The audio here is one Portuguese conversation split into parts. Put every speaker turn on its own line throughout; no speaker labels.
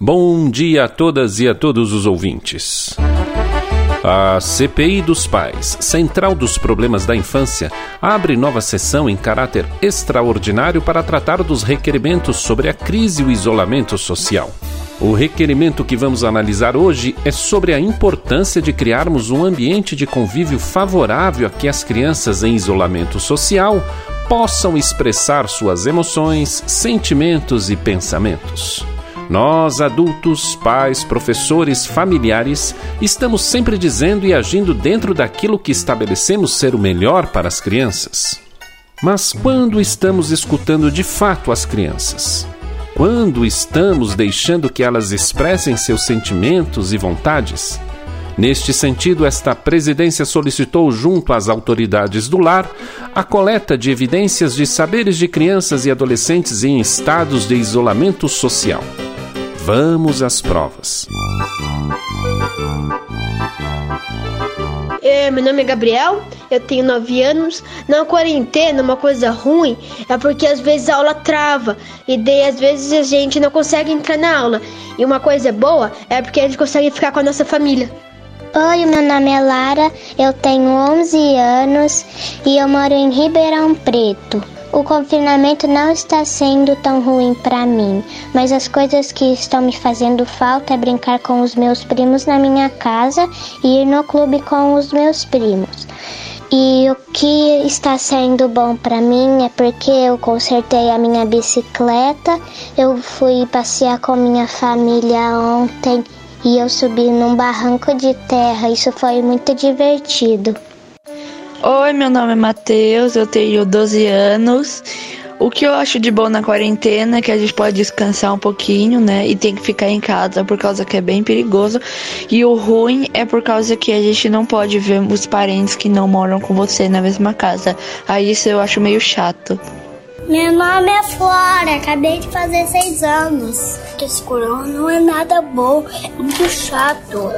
Bom dia a todas e a todos os ouvintes. A CPI dos Pais, Central dos Problemas da Infância, abre nova sessão em caráter extraordinário para tratar dos requerimentos sobre a crise e o isolamento social. O requerimento que vamos analisar hoje é sobre a importância de criarmos um ambiente de convívio favorável a que as crianças em isolamento social possam expressar suas emoções, sentimentos e pensamentos. Nós, adultos, pais, professores, familiares, estamos sempre dizendo e agindo dentro daquilo que estabelecemos ser o melhor para as crianças. Mas quando estamos escutando de fato as crianças? Quando estamos deixando que elas expressem seus sentimentos e vontades? Neste sentido, esta presidência solicitou, junto às autoridades do lar, a coleta de evidências de saberes de crianças e adolescentes em estados de isolamento social. Vamos às provas.
É, meu nome é Gabriel, eu tenho 9 anos. Na quarentena, uma coisa ruim é porque às vezes a aula trava e daí às vezes a gente não consegue entrar na aula. E uma coisa boa é porque a gente consegue ficar com a nossa família.
Oi, meu nome é Lara, eu tenho 11 anos e eu moro em Ribeirão Preto. O confinamento não está sendo tão ruim para mim, mas as coisas que estão me fazendo falta é brincar com os meus primos na minha casa e ir no clube com os meus primos. E o que está sendo bom para mim é porque eu consertei a minha bicicleta, eu fui passear com minha família ontem e eu subi num barranco de terra. Isso foi muito divertido.
Oi, meu nome é Matheus, eu tenho 12 anos. O que eu acho de bom na quarentena é que a gente pode descansar um pouquinho, né? E tem que ficar em casa por causa que é bem perigoso. E o ruim é por causa que a gente não pode ver os parentes que não moram com você na mesma casa. Aí isso eu acho meio chato.
Meu nome é Flora, acabei de fazer seis anos. Esse corona não é nada bom, é muito chato.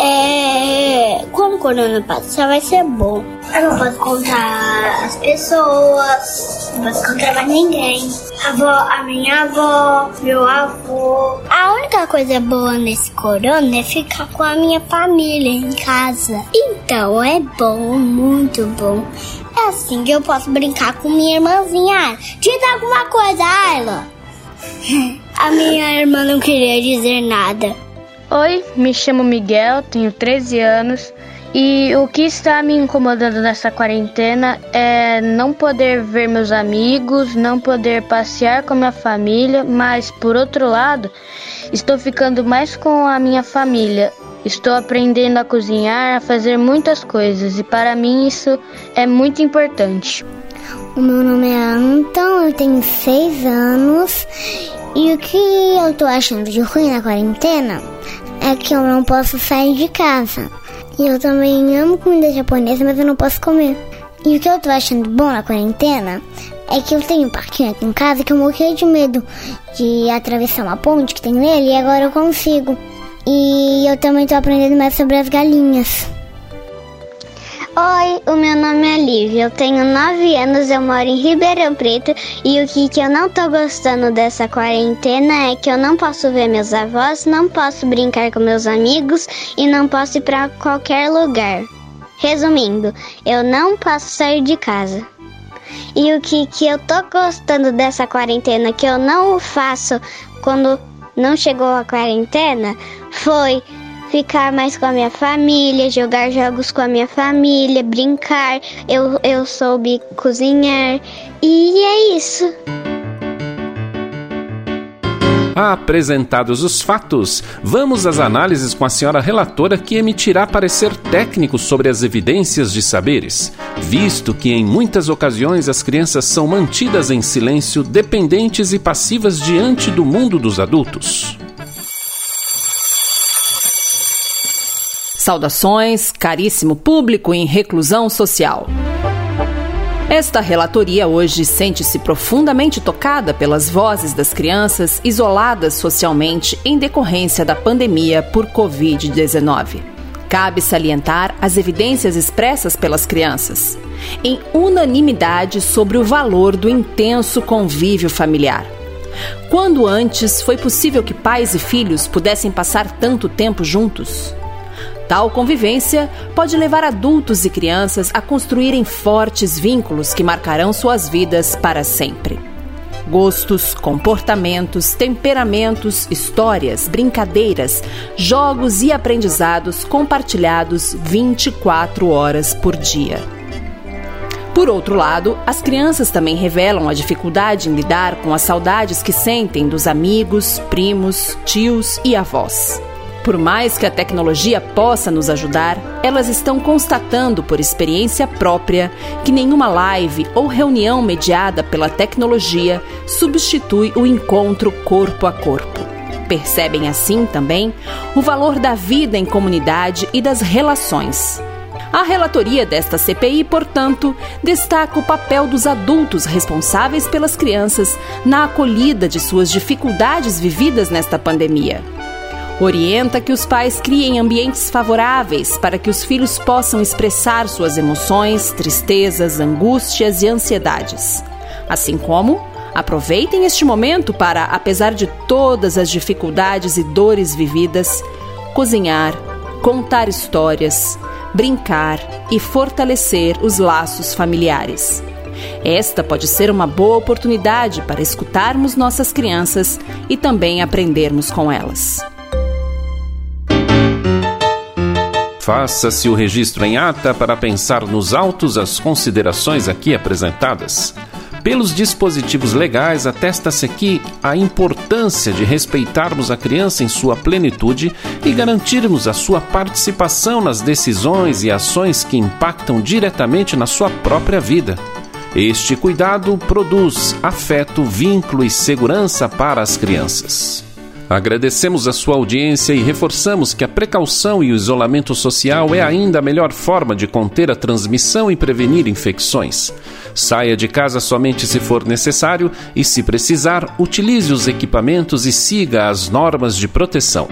É. Quando o corona passar, vai ser bom. Eu não posso encontrar as pessoas, não posso encontrar mais ninguém. A, avó, a minha avó, meu avô. A única coisa boa nesse corona é ficar com a minha família em casa. Então é bom, muito bom. É assim que eu posso brincar com minha irmãzinha. Diz alguma coisa, Ayla. A minha irmã não queria dizer nada.
Oi, me chamo Miguel, tenho 13 anos e o que está me incomodando nessa quarentena é não poder ver meus amigos, não poder passear com minha família, mas por outro lado, estou ficando mais com a minha família. Estou aprendendo a cozinhar, a fazer muitas coisas e para mim isso é muito importante.
O meu nome é Anton, eu tenho seis anos e o que eu tô achando de ruim na quarentena é que eu não posso sair de casa. E eu também amo comida japonesa, mas eu não posso comer. E o que eu tô achando bom na quarentena é que eu tenho um parquinho aqui em casa que eu morri de medo de atravessar uma ponte que tem nele e agora eu consigo. E eu também tô aprendendo mais sobre as galinhas.
Oi, o meu nome é Lívia, eu tenho 9 anos, eu moro em Ribeirão Preto e o que, que eu não tô gostando dessa quarentena é que eu não posso ver meus avós, não posso brincar com meus amigos e não posso ir para qualquer lugar. Resumindo, eu não posso sair de casa. E o que, que eu tô gostando dessa quarentena que eu não faço quando não chegou a quarentena foi ficar mais com a minha família, jogar jogos com a minha família, brincar. Eu, eu soube cozinhar e é isso.
Apresentados os fatos, vamos às análises com a senhora relatora que emitirá parecer técnico sobre as evidências de saberes, visto que em muitas ocasiões as crianças são mantidas em silêncio, dependentes e passivas diante do mundo dos adultos.
Saudações, caríssimo público em reclusão social. Esta relatoria hoje sente-se profundamente tocada pelas vozes das crianças isoladas socialmente em decorrência da pandemia por Covid-19. Cabe salientar as evidências expressas pelas crianças, em unanimidade sobre o valor do intenso convívio familiar. Quando antes foi possível que pais e filhos pudessem passar tanto tempo juntos? Tal convivência pode levar adultos e crianças a construírem fortes vínculos que marcarão suas vidas para sempre. Gostos, comportamentos, temperamentos, histórias, brincadeiras, jogos e aprendizados compartilhados 24 horas por dia. Por outro lado, as crianças também revelam a dificuldade em lidar com as saudades que sentem dos amigos, primos, tios e avós. Por mais que a tecnologia possa nos ajudar, elas estão constatando por experiência própria que nenhuma live ou reunião mediada pela tecnologia substitui o encontro corpo a corpo. Percebem assim também o valor da vida em comunidade e das relações. A relatoria desta CPI, portanto, destaca o papel dos adultos responsáveis pelas crianças na acolhida de suas dificuldades vividas nesta pandemia Orienta que os pais criem ambientes favoráveis para que os filhos possam expressar suas emoções, tristezas, angústias e ansiedades. Assim como aproveitem este momento para, apesar de todas as dificuldades e dores vividas, cozinhar, contar histórias, brincar e fortalecer os laços familiares. Esta pode ser uma boa oportunidade para escutarmos nossas crianças e também aprendermos com elas.
Faça-se o registro em ata para pensar nos autos as considerações aqui apresentadas. Pelos dispositivos legais, atesta-se aqui a importância de respeitarmos a criança em sua plenitude e garantirmos a sua participação nas decisões e ações que impactam diretamente na sua própria vida. Este cuidado produz afeto, vínculo e segurança para as crianças. Agradecemos a sua audiência e reforçamos que a precaução e o isolamento social é ainda a melhor forma de conter a transmissão e prevenir infecções. Saia de casa somente se for necessário e, se precisar, utilize os equipamentos e siga as normas de proteção.